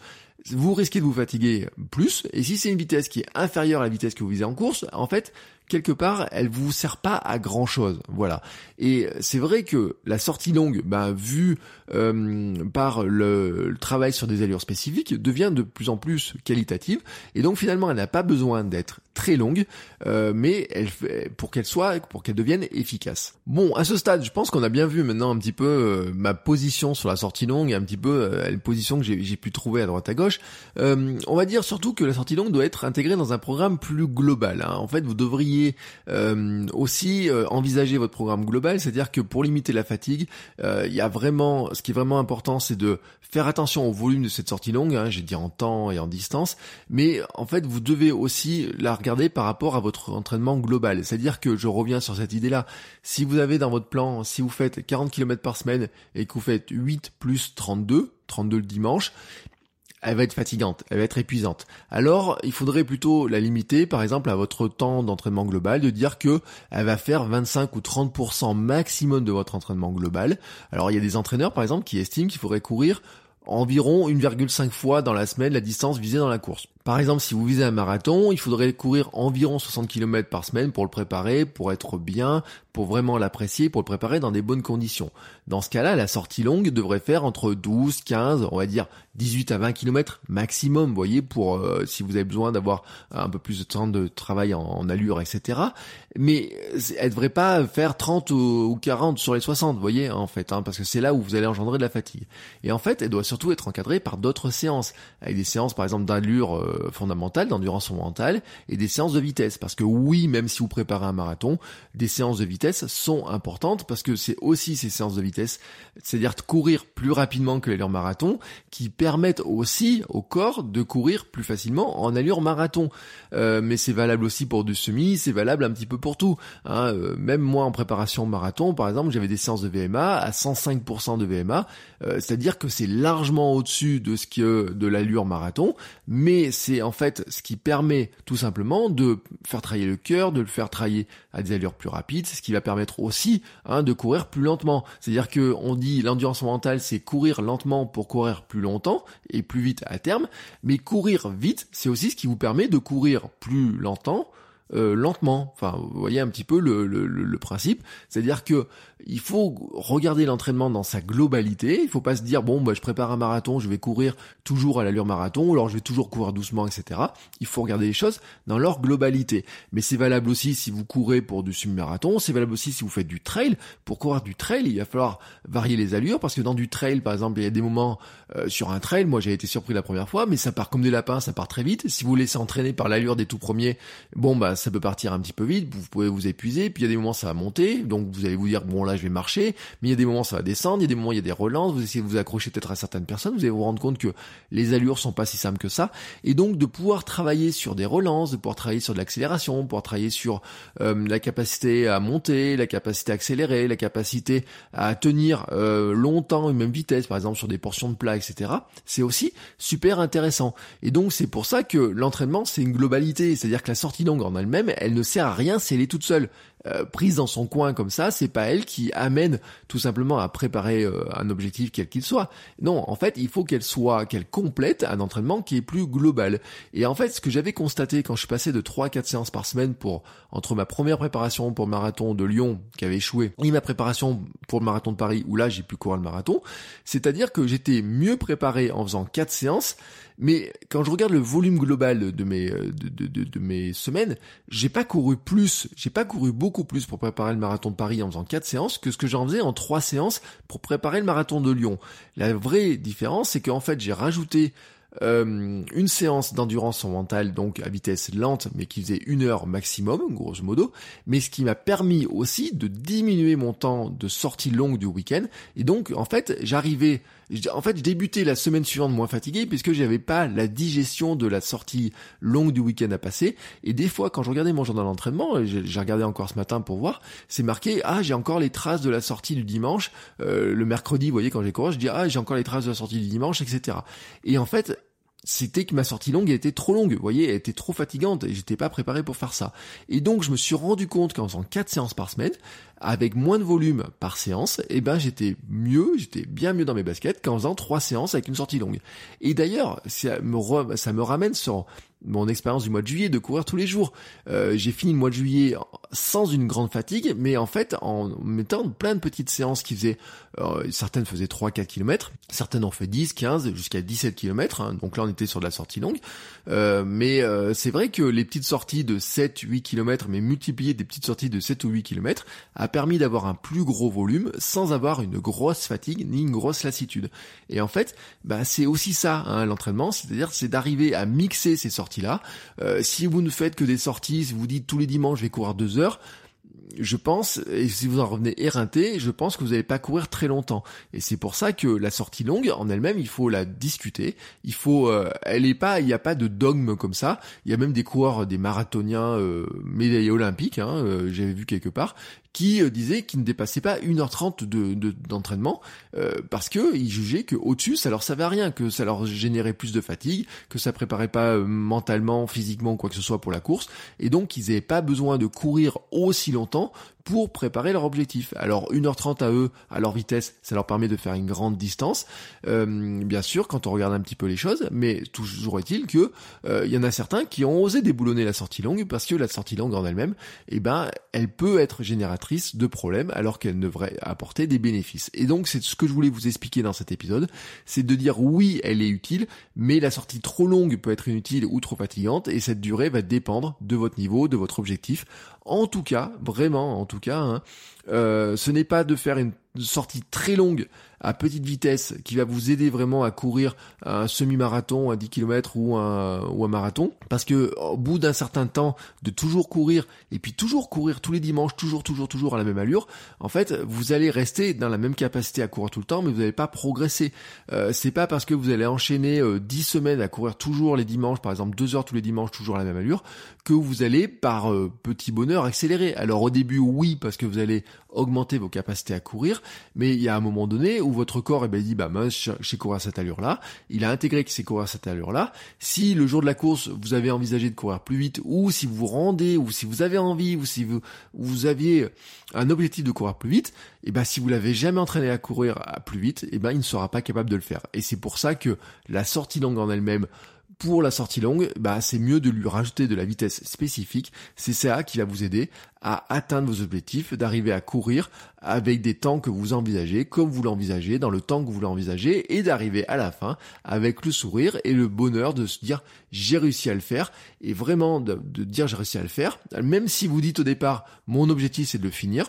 Speaker 1: vous risquez de vous fatiguer plus. Et si c'est une vitesse qui est inférieure à la vitesse que vous visez en course, en fait, quelque part, elle vous sert pas à grand chose. Voilà. Et c'est vrai que la sortie longue, bah, vue euh, par le, travail sur des allures spécifiques, devient de plus en plus qualitative. Et donc finalement, elle n'a pas besoin d'être très longue, euh, mais elle, pour qu'elle soit, pour qu'elle devienne efficace. Bon, à ce stade, je pense qu'on a bien vu maintenant un petit peu euh, ma position sur la sortie longue, un petit peu la position que j'ai pu trouver à droite à gauche. on va dire surtout que la sortie longue doit être intégrée dans un programme plus global. Hein. En fait, vous devriez euh, aussi euh, envisager votre programme global, c'est-à-dire que pour limiter la fatigue, euh, il y a vraiment, ce qui est vraiment important, c'est de faire attention au volume de cette sortie longue, hein, j'ai dit en temps et en distance, mais en fait vous devez aussi la regarder par rapport à votre entraînement global. C'est-à-dire que je reviens sur cette idée-là, si vous avez dans votre plan, si vous faites 40 km par semaine et que vous faites 8 plus 32, 32 le dimanche, elle va être fatigante, elle va être épuisante. Alors, il faudrait plutôt la limiter, par exemple, à votre temps d'entraînement global, de dire que elle va faire 25 ou 30% maximum de votre entraînement global. Alors, il y a des entraîneurs, par exemple, qui estiment qu'il faudrait courir environ 1,5 fois dans la semaine la distance visée dans la course. Par exemple, si vous visez un marathon, il faudrait courir environ 60 km par semaine pour le préparer, pour être bien, pour vraiment l'apprécier, pour le préparer dans des bonnes conditions. Dans ce cas-là, la sortie longue devrait faire entre 12, 15, on va dire 18 à 20 km maximum, voyez, pour euh, si vous avez besoin d'avoir un peu plus de temps de travail en, allure, etc. Mais elle devrait pas faire 30 ou 40 sur les 60, vous voyez, en fait, hein, parce que c'est là où vous allez engendrer de la fatigue. Et en fait, elle doit surtout être encadrée par d'autres séances, avec des séances par exemple d'allure euh, fondamentale, d'endurance fondamentale, et des séances de vitesse. Parce que oui, même si vous préparez un marathon, des séances de vitesse sont importantes parce que c'est aussi ces séances de vitesse, c'est-à-dire courir plus rapidement que l'allure marathon, qui permettent aussi au corps de courir plus facilement en allure marathon. Euh, mais c'est valable aussi pour du semi, c'est valable un petit peu pour tout. Hein. Euh, même moi en préparation marathon, par exemple, j'avais des séances de VMA à 105% de VMA, euh, c'est-à-dire que c'est largement au-dessus de ce que de l'allure marathon, mais c'est en fait ce qui permet tout simplement de faire travailler le cœur, de le faire travailler à des allures plus rapides, c'est ce qui va permettre aussi hein, de courir plus lentement. C'est-à-dire que on dit l'endurance mentale, c'est courir lentement pour courir plus longtemps et plus vite à terme, mais courir vite, c'est aussi ce qui vous permet de courir plus lentement euh, lentement. Enfin, vous voyez un petit peu le, le, le principe. C'est-à-dire que il faut regarder l'entraînement dans sa globalité. Il faut pas se dire bon bah je prépare un marathon, je vais courir toujours à l'allure marathon, ou alors je vais toujours courir doucement, etc. Il faut regarder les choses dans leur globalité. Mais c'est valable aussi si vous courez pour du semi-marathon, c'est valable aussi si vous faites du trail. Pour courir du trail, il va falloir varier les allures parce que dans du trail, par exemple, il y a des moments euh, sur un trail, moi j'ai été surpris la première fois, mais ça part comme des lapins, ça part très vite. Si vous laissez entraîner par l'allure des tout premiers, bon bah ça peut partir un petit peu vite, vous pouvez vous épuiser, puis il y a des moments ça va monter, donc vous allez vous dire bon là je vais marcher, mais il y a des moments ça va descendre, il y a des moments il y a des relances, vous essayez de vous accrocher peut-être à certaines personnes, vous allez vous rendre compte que les allures sont pas si simples que ça, et donc de pouvoir travailler sur des relances, de pouvoir travailler sur de l'accélération, pouvoir travailler sur euh, la capacité à monter, la capacité à accélérer, la capacité à tenir euh, longtemps une même vitesse, par exemple sur des portions de plat, etc. C'est aussi super intéressant. Et donc c'est pour ça que l'entraînement c'est une globalité, c'est-à-dire que la sortie longue en elle-même, elle ne sert à rien si elle est toute seule. Euh, prise dans son coin comme ça, c'est pas elle qui amène tout simplement à préparer euh, un objectif quel qu'il soit. Non, en fait, il faut qu'elle soit, qu'elle complète un entraînement qui est plus global. Et en fait, ce que j'avais constaté quand je passé de 3 à 4 séances par semaine pour entre ma première préparation pour le marathon de Lyon qui avait échoué et ma préparation pour le marathon de Paris où là j'ai pu courir le marathon, c'est-à-dire que j'étais mieux préparé en faisant 4 séances mais quand je regarde le volume global de mes euh, de, de, de, mes semaines, j'ai pas couru plus, j'ai pas couru beaucoup plus pour préparer le marathon de Paris en faisant quatre séances que ce que j'en faisais en trois séances pour préparer le marathon de Lyon. La vraie différence, c'est qu'en fait j'ai rajouté euh, une séance d'endurance mentale, donc à vitesse lente, mais qui faisait une heure maximum, grosso modo, mais ce qui m'a permis aussi de diminuer mon temps de sortie longue du week-end. Et donc, en fait, j'arrivais, en fait, je débutais la semaine suivante moins fatigué puisque j'avais pas la digestion de la sortie longue du week-end à passer. Et des fois, quand je regardais mon journal d'entraînement, j'ai regardé encore ce matin pour voir, c'est marqué, ah, j'ai encore les traces de la sortie du dimanche. Euh, le mercredi, vous voyez, quand j'ai couru, je dis, ah, j'ai encore les traces de la sortie du dimanche, etc. Et en fait, c'était que ma sortie longue était trop longue, vous voyez, elle était trop fatigante et j'étais pas préparé pour faire ça. Et donc je me suis rendu compte qu'en faisant 4 séances par semaine, avec moins de volume par séance, eh ben j'étais mieux, j'étais bien mieux dans mes baskets qu'en faisant 3 séances avec une sortie longue. Et d'ailleurs, ça me, ça me ramène sur mon expérience du mois de juillet de courir tous les jours. Euh, j'ai fini le mois de juillet sans une grande fatigue, mais en fait en mettant plein de petites séances qui faisaient, euh, certaines faisaient 3-4 km, certaines ont fait 10, 15, jusqu'à 17 km, hein. donc là on était sur de la sortie longue. Euh, mais c'est vrai que les petites sorties de 7, 8 km, mais multipliées des petites sorties de 7 ou 8 km, a permis d'avoir un plus gros volume sans avoir une grosse fatigue ni une grosse lassitude. Et en fait, bah, c'est aussi ça hein, l'entraînement, c'est-à-dire c'est d'arriver à mixer ces sorties là euh, si vous ne faites que des sorties, si vous dites tous les dimanches je vais courir deux heures, je pense, et si vous en revenez éreinté, je pense que vous n'allez pas courir très longtemps. Et c'est pour ça que la sortie longue, en elle-même, il faut la discuter. Il faut, euh, elle est pas, il n'y a pas de dogme comme ça. Il y a même des coureurs, des marathoniens euh, médaillés olympiques, hein, euh, j'avais vu quelque part, qui disaient qu'ils ne dépassaient pas 1h30 de, d'entraînement parce que ils jugeaient que au-dessus ça leur savait à rien, que ça leur générait plus de fatigue, que ça préparait pas mentalement, physiquement quoi que ce soit pour la course et donc ils n'avaient pas besoin de courir aussi longtemps important pour préparer leur objectif. Alors 1h30 à eux, à leur vitesse, ça leur permet de faire une grande distance, euh, bien sûr, quand on regarde un petit peu les choses, mais toujours est-il que euh, il y en a certains qui ont osé déboulonner la sortie longue parce que la sortie longue en elle-même, eh ben, elle peut être génératrice de problèmes alors qu'elle devrait apporter des bénéfices. Et donc c'est ce que je voulais vous expliquer dans cet épisode, c'est de dire oui, elle est utile, mais la sortie trop longue peut être inutile ou trop fatigante et cette durée va dépendre de votre niveau, de votre objectif en tout cas, vraiment, en tout cas, hein, euh, ce n'est pas de faire une sortie très longue à petite vitesse qui va vous aider vraiment à courir un semi-marathon, un 10 km ou un, ou un marathon. Parce que au bout d'un certain temps de toujours courir et puis toujours courir tous les dimanches, toujours, toujours, toujours à la même allure, en fait, vous allez rester dans la même capacité à courir tout le temps, mais vous n'allez pas progresser. Euh, c'est pas parce que vous allez enchaîner euh, 10 semaines à courir toujours les dimanches, par exemple 2 heures tous les dimanches, toujours à la même allure, que vous allez par euh, petit bonheur accélérer. Alors au début, oui, parce que vous allez augmenter vos capacités à courir, mais il y a un moment donné votre corps eh ben, il dit bah moi je sais courir à cette allure là, il a intégré qu'il sait courir à cette allure là. Si le jour de la course vous avez envisagé de courir plus vite, ou si vous vous rendez, ou si vous avez envie, ou si vous vous aviez un objectif de courir plus vite, eh ben si vous l'avez jamais entraîné à courir à plus vite, eh ben il ne sera pas capable de le faire. Et c'est pour ça que la sortie longue en elle-même pour la sortie longue, bah, c'est mieux de lui rajouter de la vitesse spécifique. C'est ça qui va vous aider à atteindre vos objectifs, d'arriver à courir avec des temps que vous envisagez, comme vous l'envisagez, dans le temps que vous l'envisagez, et d'arriver à la fin avec le sourire et le bonheur de se dire j'ai réussi à le faire, et vraiment de, de dire j'ai réussi à le faire, même si vous dites au départ mon objectif c'est de le finir,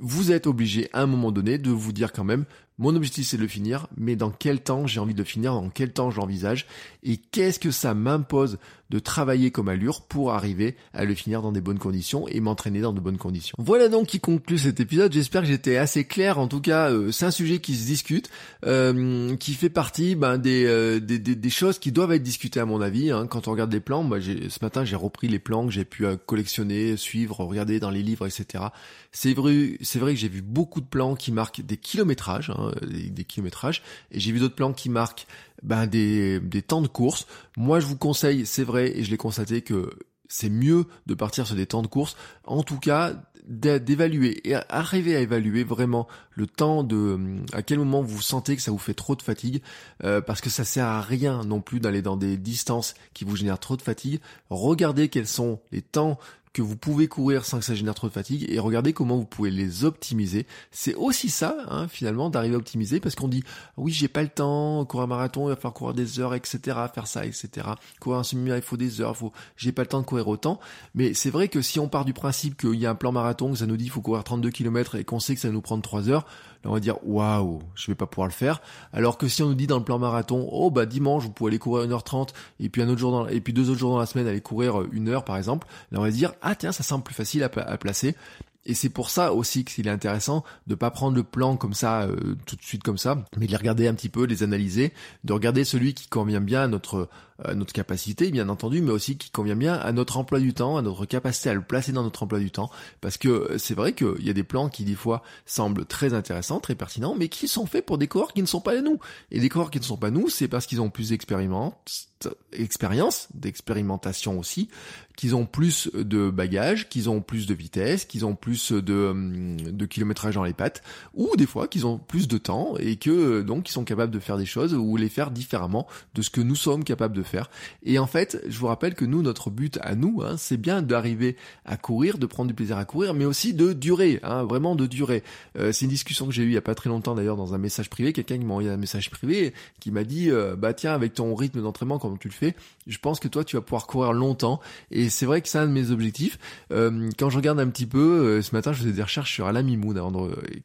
Speaker 1: vous êtes obligé à un moment donné de vous dire quand même mon objectif c'est de le finir, mais dans quel temps j'ai envie de finir, dans quel temps j'envisage, et qu'est-ce que ça m'impose de travailler comme allure pour arriver à le finir dans des bonnes conditions et m'entraîner dans de bonnes conditions. Voilà donc qui conclut cet épisode. J'espère que j'étais assez clair. En tout cas, euh, c'est un sujet qui se discute, euh, qui fait partie ben, euh, des, des, des, choses qui doivent être discutées à mon avis. Hein. Quand on regarde les plans, ce matin j'ai repris les plans que j'ai pu collectionner, suivre, regarder dans les livres, etc. C'est vrai, c'est vrai que j'ai vu beaucoup de plans qui marquent des kilométrages. Hein. Euh, des, kilométrages. Et j'ai vu d'autres plans qui marquent ben, des, des temps de course. Moi, je vous conseille, c'est vrai, et je l'ai constaté que c'est mieux de partir sur des temps de course. En tout cas, d'évaluer et arriver à évaluer vraiment le temps de à quel moment vous sentez que ça vous fait trop de fatigue euh, parce que ça sert à rien non plus d'aller dans des distances qui vous génèrent trop de fatigue. Regardez quels sont les temps que vous pouvez courir sans que ça génère trop de fatigue et regardez comment vous pouvez les optimiser. C'est aussi ça, hein, finalement, d'arriver à optimiser parce qu'on dit oui, j'ai pas le temps, courir un marathon, il va falloir courir des heures, etc., faire ça, etc. Courir un semi il faut des heures, faut, j'ai pas le temps de courir autant. Mais c'est vrai que si on part du principe qu'il y a un plan marathon, que ça nous dit qu'il faut courir 32 km et qu'on sait que ça va nous prendre 3 heures, on va dire waouh, je vais pas pouvoir le faire. Alors que si on nous dit dans le plan marathon, oh bah dimanche vous pouvez aller courir 1h30 et puis un autre jour et puis deux autres jours dans la semaine aller courir euh, une heure par exemple, là on va dire ah tiens ça semble plus facile à placer. Et c'est pour ça aussi qu'il est intéressant de pas prendre le plan comme ça euh, tout de suite comme ça, mais de les regarder un petit peu, les analyser, de regarder celui qui convient bien à notre à notre capacité, bien entendu, mais aussi qui convient bien à notre emploi du temps, à notre capacité à le placer dans notre emploi du temps. Parce que c'est vrai qu'il y a des plans qui, des fois, semblent très intéressants, très pertinents, mais qui sont faits pour des coureurs qui ne sont pas nous. Et des coureurs qui ne sont pas nous, c'est parce qu'ils ont plus d'expérience, expérience, d'expérimentation aussi, qu'ils ont plus de bagages, qu'ils ont plus de vitesse, qu'ils ont plus de, hum, de kilométrage dans les pattes, ou des fois qu'ils ont plus de temps et que donc ils sont capables de faire des choses ou les faire différemment de ce que nous sommes capables de faire et en fait, je vous rappelle que nous, notre but à nous, hein, c'est bien d'arriver à courir, de prendre du plaisir à courir, mais aussi de durer, hein, vraiment de durer. Euh, c'est une discussion que j'ai eue il y a pas très longtemps d'ailleurs dans un message privé, quelqu'un qui m'a envoyé un message privé qui m'a dit, euh, bah tiens, avec ton rythme d'entraînement, tu le fais, je pense que toi, tu vas pouvoir courir longtemps. Et c'est vrai que c'est un de mes objectifs. Euh, quand je regarde un petit peu, ce matin, je faisais des recherches sur Alain Mimoun.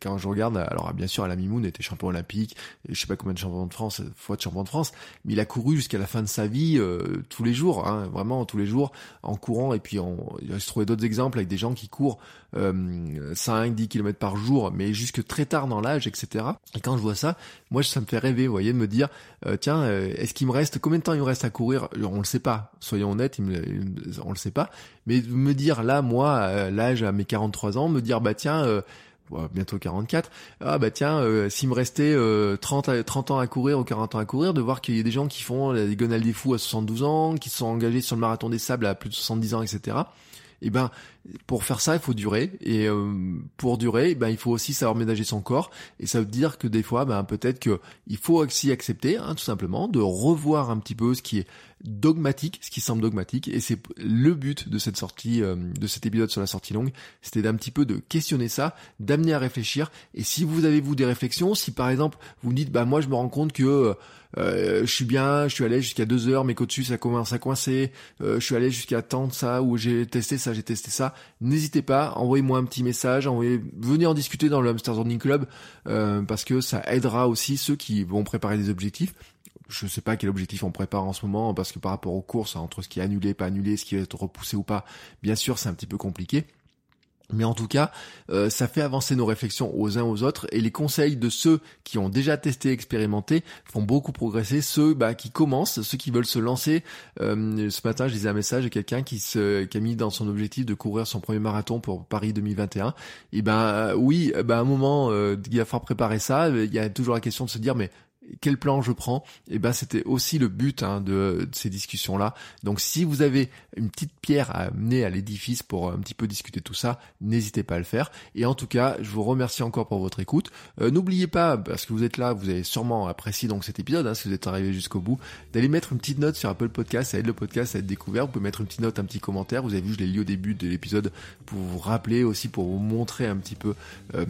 Speaker 1: quand je regarde, alors bien sûr, Alain Mimoun était champion olympique, je sais pas combien de champions de France, fois de champion de France, mais il a couru jusqu'à la fin de sa vie euh, tous les jours, hein, vraiment tous les jours en courant. Et puis on, il se trouvait d'autres exemples avec des gens qui courent euh, 5, 10 km par jour, mais jusque très tard dans l'âge, etc. Et quand je vois ça, moi ça me fait rêver, vous voyez, de me dire, euh, tiens, euh, est-ce qu'il me reste, combien de temps il me reste à courir On le sait pas, soyons honnêtes, on le sait pas. Mais me dire là, moi, l'âge à mes 43 ans, me dire, bah tiens, bientôt 44, ah bah tiens, euh, s'il me restait 30, euh, 30 ans à courir ou 40 ans à courir, de voir qu'il y a des gens qui font la diagonale des fous à 72 ans, qui sont engagés sur le marathon des sables à plus de 70 ans, etc. Et eh ben pour faire ça, il faut durer. Et euh, pour durer, ben il faut aussi savoir ménager son corps. Et ça veut dire que des fois, ben peut-être que il faut aussi accepter, hein, tout simplement, de revoir un petit peu ce qui est dogmatique, ce qui semble dogmatique. Et c'est le but de cette sortie, euh, de cet épisode sur la sortie longue, c'était d'un petit peu de questionner ça, d'amener à réfléchir. Et si vous avez vous des réflexions, si par exemple vous dites, bah moi je me rends compte que euh, je suis bien, je suis allé jusqu'à deux heures, mais qu'au-dessus ça commence à coincer, je suis allé jusqu'à tant de ça, ou j'ai testé ça, j'ai testé ça, n'hésitez pas, envoyez-moi un petit message, venez en discuter dans le Hamster Running Club euh, parce que ça aidera aussi ceux qui vont préparer des objectifs. Je ne sais pas quel objectif on prépare en ce moment parce que par rapport aux courses, entre ce qui est annulé, pas annulé, ce qui va être repoussé ou pas, bien sûr c'est un petit peu compliqué. Mais en tout cas, euh, ça fait avancer nos réflexions aux uns aux autres et les conseils de ceux qui ont déjà testé, expérimenté, font beaucoup progresser ceux bah, qui commencent, ceux qui veulent se lancer. Euh, ce matin, je disais un message à quelqu'un qui, qui a mis dans son objectif de courir son premier marathon pour Paris 2021. Et ben euh, oui, ben, à un moment, il va falloir préparer ça. Il y a toujours la question de se dire mais quel plan je prends? Et ben c'était aussi le but hein, de, ces discussions là. Donc si vous avez une petite pierre à amener à l'édifice pour un petit peu discuter tout ça, n'hésitez pas à le faire. Et en tout cas, je vous remercie encore pour votre écoute. Euh, n'oubliez pas, parce que vous êtes là, vous avez sûrement apprécié donc cet épisode, hein, si vous êtes arrivé jusqu'au bout, d'aller mettre une petite note sur Apple Podcast, ça aide le podcast à être découvert. Vous pouvez mettre une petite note, un petit commentaire. Vous avez vu, je l'ai lu au début de l'épisode pour vous rappeler aussi, pour vous montrer un petit peu euh,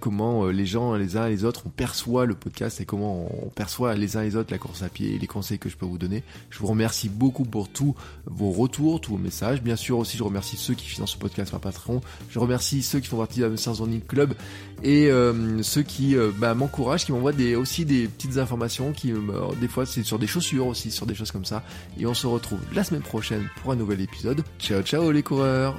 Speaker 1: comment euh, les gens, les uns et les autres, on perçoit le podcast et comment on perçoit les uns et les autres la course à pied et les conseils que je peux vous donner. Je vous remercie beaucoup pour tous vos retours, tous vos messages. Bien sûr aussi, je remercie ceux qui financent ce podcast par Patreon. Je remercie ceux qui font partie de la Running Club et euh, ceux qui euh, bah, m'encouragent, qui m'envoient aussi des petites informations, qui euh, des fois c'est sur des chaussures aussi, sur des choses comme ça. Et on se retrouve la semaine prochaine pour un nouvel épisode. Ciao ciao les coureurs